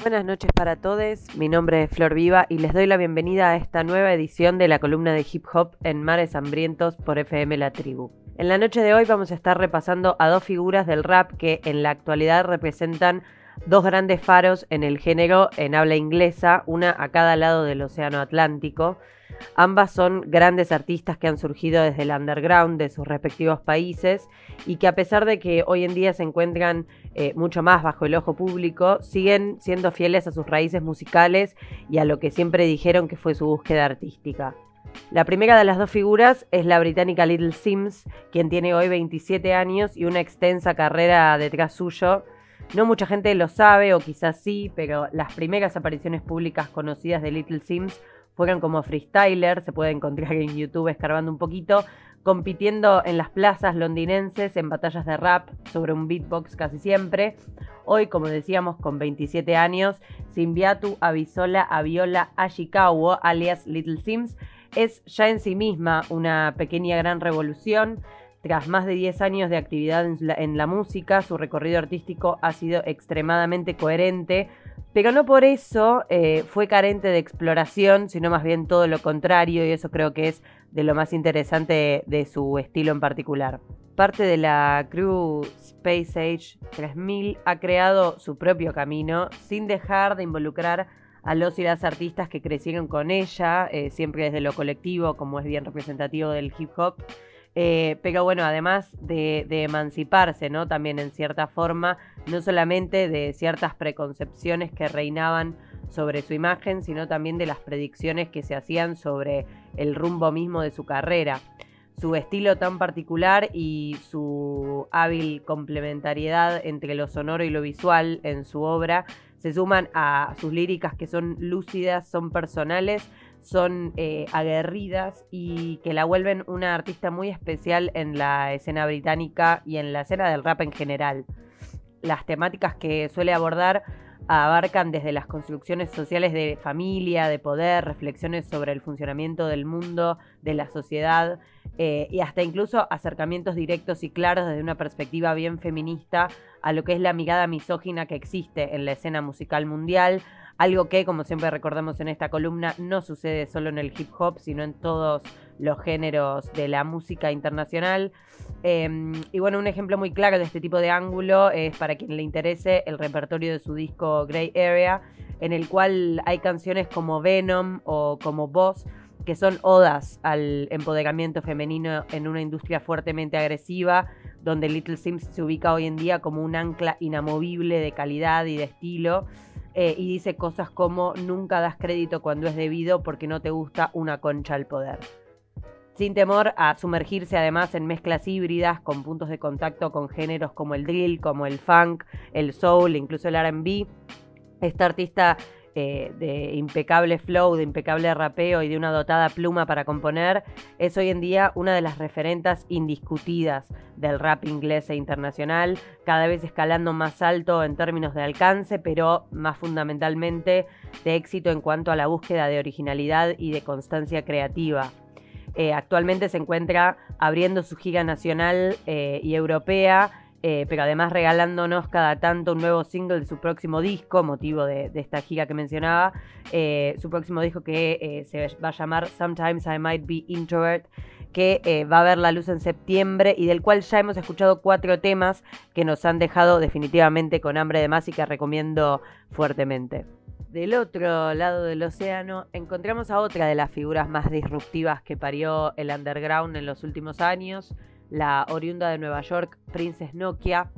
Buenas noches para todos, mi nombre es Flor Viva y les doy la bienvenida a esta nueva edición de la columna de hip hop en Mares Hambrientos por FM La Tribu. En la noche de hoy vamos a estar repasando a dos figuras del rap que en la actualidad representan dos grandes faros en el género en habla inglesa, una a cada lado del Océano Atlántico. Ambas son grandes artistas que han surgido desde el underground de sus respectivos países y que a pesar de que hoy en día se encuentran eh, mucho más bajo el ojo público, siguen siendo fieles a sus raíces musicales y a lo que siempre dijeron que fue su búsqueda artística. La primera de las dos figuras es la británica Little Sims, quien tiene hoy 27 años y una extensa carrera detrás suyo, no mucha gente lo sabe, o quizás sí, pero las primeras apariciones públicas conocidas de Little Sims fueron como freestyler, se puede encontrar en YouTube escarbando un poquito, compitiendo en las plazas londinenses en batallas de rap sobre un beatbox casi siempre. Hoy, como decíamos, con 27 años, Simbiatu Avisola Aviola Ashikawa, alias Little Sims, es ya en sí misma una pequeña gran revolución tras más de 10 años de actividad en la, música, su recorrido artístico ha sido extremadamente coherente, pero no por eso eh, fue carente de exploración, sino más bien todo lo contrario, y eso creo que es de lo más interesante de, su estilo en particular. Parte de la crew Space Age 3000 ha creado su propio camino sin dejar de involucrar a los y las artistas que crecieron con ella, eh, siempre desde lo colectivo, como es bien representativo del hip hop. Eh, pero bueno, además de, emanciparse, ¿no? También en cierta forma, no solamente de ciertas preconcepciones que reinaban sobre su imagen, sino también de las predicciones que se hacían sobre el rumbo mismo de su carrera. Su estilo tan particular y su hábil complementariedad entre lo sonoro y lo visual en su obra se suman a sus líricas que son lúcidas, son personales, son eh, aguerridas y que la vuelven una artista muy especial en la escena británica y en la escena del rap en general. Las temáticas que suele abordar abarcan desde las construcciones sociales de familia, de poder, reflexiones sobre el funcionamiento del mundo, de la sociedad, eh, y hasta incluso acercamientos directos y claros desde una perspectiva bien feminista a lo que es la mirada misógina que existe en la escena musical mundial, algo que, como siempre recordamos en esta columna, no sucede solo en el hip hop, sino en todos los géneros de la música internacional. Em, y bueno, un ejemplo muy claro de este tipo de ángulo es para quien le interese el repertorio de su disco Grey Area, en el cual hay canciones como Venom o como Boss, que son odas al empoderamiento femenino en una industria fuertemente agresiva, donde Little Sims se ubica hoy en día como un ancla inamovible de calidad y de estilo. Eh, y dice cosas como nunca das crédito cuando es debido porque no te gusta una concha al poder. Sin temor a sumergirse además en mezclas híbridas con puntos de contacto con géneros como el drill, como el funk, el soul, incluso el RB, esta artista de impecable flow, de impecable rapeo y de una dotada pluma para componer, es hoy en día una de las referentas indiscutidas del rap inglés e internacional, cada vez escalando más alto en términos de alcance, pero más fundamentalmente de éxito en cuanto a la búsqueda de originalidad y de constancia creativa. Eh, actualmente se encuentra abriendo su giga nacional eh, y europea eh, pero además regalándonos cada tanto un nuevo single de su próximo disco, motivo de, esta gira que mencionaba, eh, su próximo disco que eh, se va a llamar Sometimes I Might Be Introvert, que va a ver la luz en septiembre y del cual ya hemos escuchado cuatro temas que nos han dejado definitivamente con hambre de más y que recomiendo fuertemente. Del otro lado del océano encontramos a otra de las figuras más disruptivas que parió el underground en los últimos años, la oriunda de Nueva York, Princess Nokia,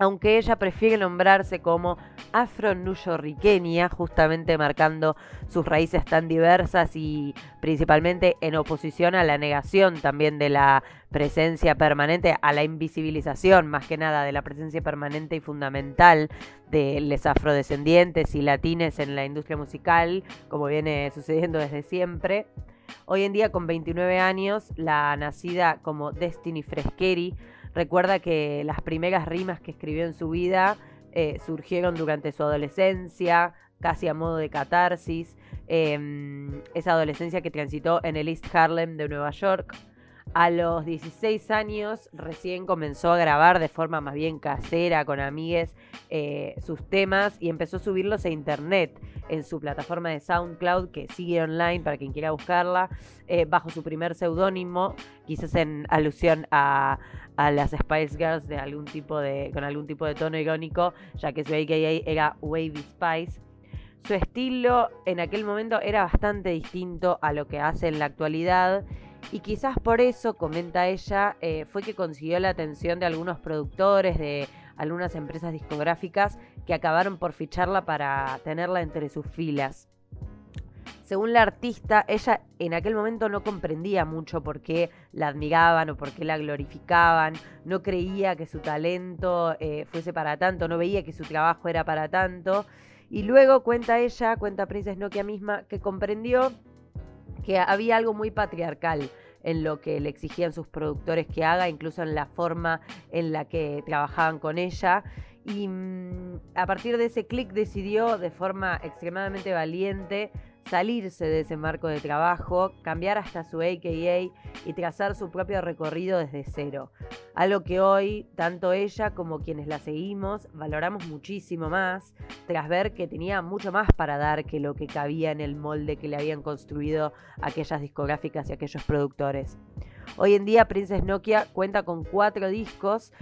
aunque ella prefiere nombrarse como afro justamente marcando sus raíces tan diversas y principalmente en oposición a la negación también de la presencia permanente, a la invisibilización más que nada de la presencia permanente y fundamental de los afrodescendientes y latines en la industria musical, como viene sucediendo desde siempre. Hoy en día, con 29 años, la nacida como Destiny Frescheri recuerda que las primeras rimas que escribió en su vida eh, surgieron durante su adolescencia, casi a modo de catarsis. Em, esa adolescencia que transitó en el East Harlem de Nueva York. A los 16 años recién comenzó a grabar de forma más bien casera con amigues eh, sus temas y empezó a subirlos a internet en su plataforma de SoundCloud que sigue online para quien quiera buscarla eh, bajo su primer seudónimo, quizás en alusión a, las Spice Girls de algún tipo de con algún tipo de tono irónico, ya que su AKA era Wavy Spice. Su estilo en aquel momento era bastante distinto a lo que hace en la actualidad y quizás por eso, comenta ella, eh, fue que consiguió la atención de algunos productores, de algunas empresas discográficas que acabaron por ficharla para tenerla entre sus filas. Según la artista, ella en aquel momento no comprendía mucho por qué la admiraban o por qué la glorificaban, no creía que su talento eh, fuese para tanto, no veía que su trabajo era para tanto. Y luego cuenta ella, cuenta Princess Nokia misma, que comprendió que había algo muy patriarcal en lo que le exigían sus productores que haga, incluso en la forma en la que trabajaban con ella. Y mm, a partir de ese clic decidió de forma extremadamente valiente salirse de ese marco de trabajo, cambiar hasta su AKA y trazar su propio recorrido desde cero. Algo que hoy, tanto ella como quienes la seguimos, valoramos muchísimo más, tras ver que tenía mucho más para dar que lo que cabía en el molde que le habían construido aquellas discográficas y aquellos productores. Hoy en día Princess Nokia cuenta con cuatro discos,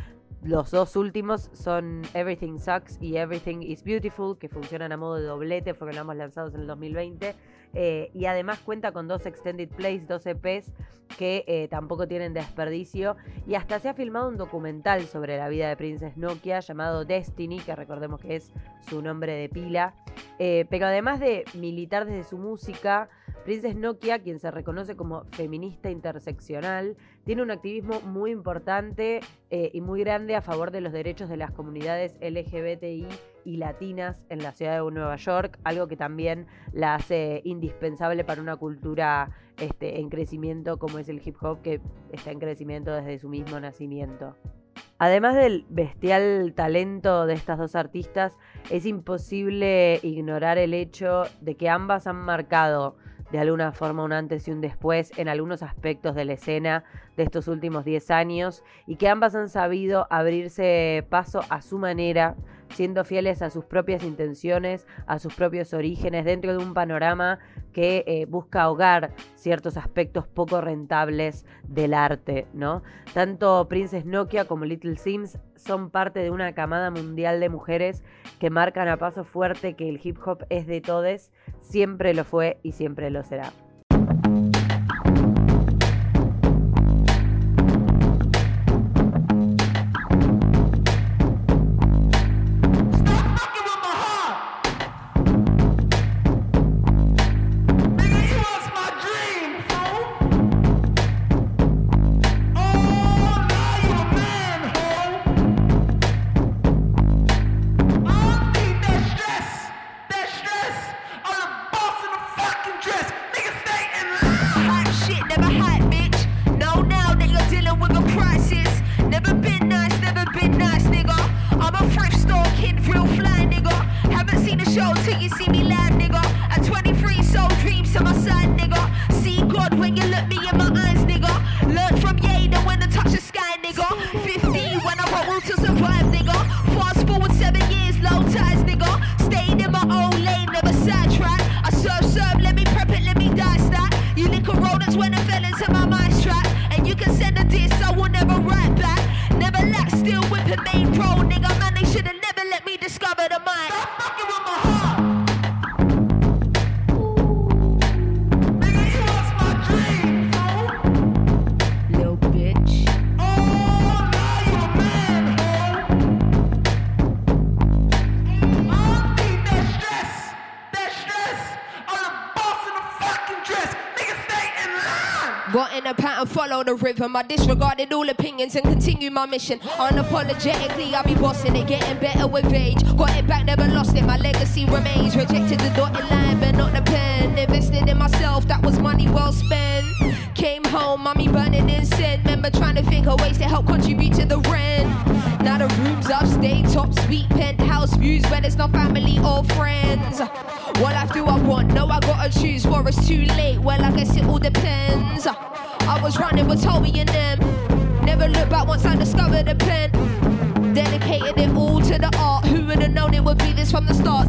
los dos últimos son Everything Sucks y Everything is Beautiful, que funcionan a modo de doblete, fueron ambos lanzados en el 2020. Eh, y además cuenta con dos extended plays, dos EPs que eh, tampoco tienen desperdicio. Y hasta se ha filmado un documental sobre la vida de Princess Nokia llamado Destiny, que recordemos que es su nombre de pila. Eh, pero además de militar desde su música, Princess Nokia, quien se reconoce como feminista interseccional, tiene un activismo muy importante eh, y muy grande a favor de los derechos de las comunidades LGBTI y latinas en la ciudad de Nueva York, algo que también la hace indispensable para una cultura este, en crecimiento como es el hip hop, que está en crecimiento desde su mismo nacimiento. Además del bestial talento de estas dos artistas, es imposible ignorar el hecho de que ambas han marcado de alguna forma un antes y un después en algunos aspectos de la escena de estos últimos 10 años y que ambas han sabido abrirse paso a su manera, siendo fieles a sus propias intenciones, a sus propios orígenes, dentro de un panorama que eh, busca ahogar ciertos aspectos poco rentables del arte, ¿no? Tanto Princess Nokia como Little Sims son parte de una camada mundial de mujeres que marcan a paso fuerte que el hip hop es de todes, siempre lo fue y siempre lo será. till you see me land, nigga. At 23, soul dreams to my side, nigga. See God when you look me in my eyes, nigga. Learn from Yada when I touch the sky, nigga. 15 when I roll to survive, nigga. Fast forward seven years, low ties, nigga. Stayed in my own lane, never sidetracked. I serve, serve, let me prep it, let me dice that. You lick a roll, that's when I fell into my mind trap. And you can send a diss, I will never write back. Never lack, still whipping main road. Rhythm. I disregarded all opinions and continue my mission. Unapologetically, I'll be bossing it, getting better with age. Got it back, never lost it. My legacy remains. Rejected the dotted line, but not the pen. Invested in myself, that was money well spent. Came home, mommy burning incense. Remember trying to think of ways to help contribute to the rent. Now the rooms upstate, top suite, penthouse views where there's no family or friends. What life do I want? No, I gotta choose, for it's too late. Well, I guess it all depends. Was running with Toby and them. Never looked back once I discovered the pen. Dedicated it all to the art. Who would have known it would be this from the start?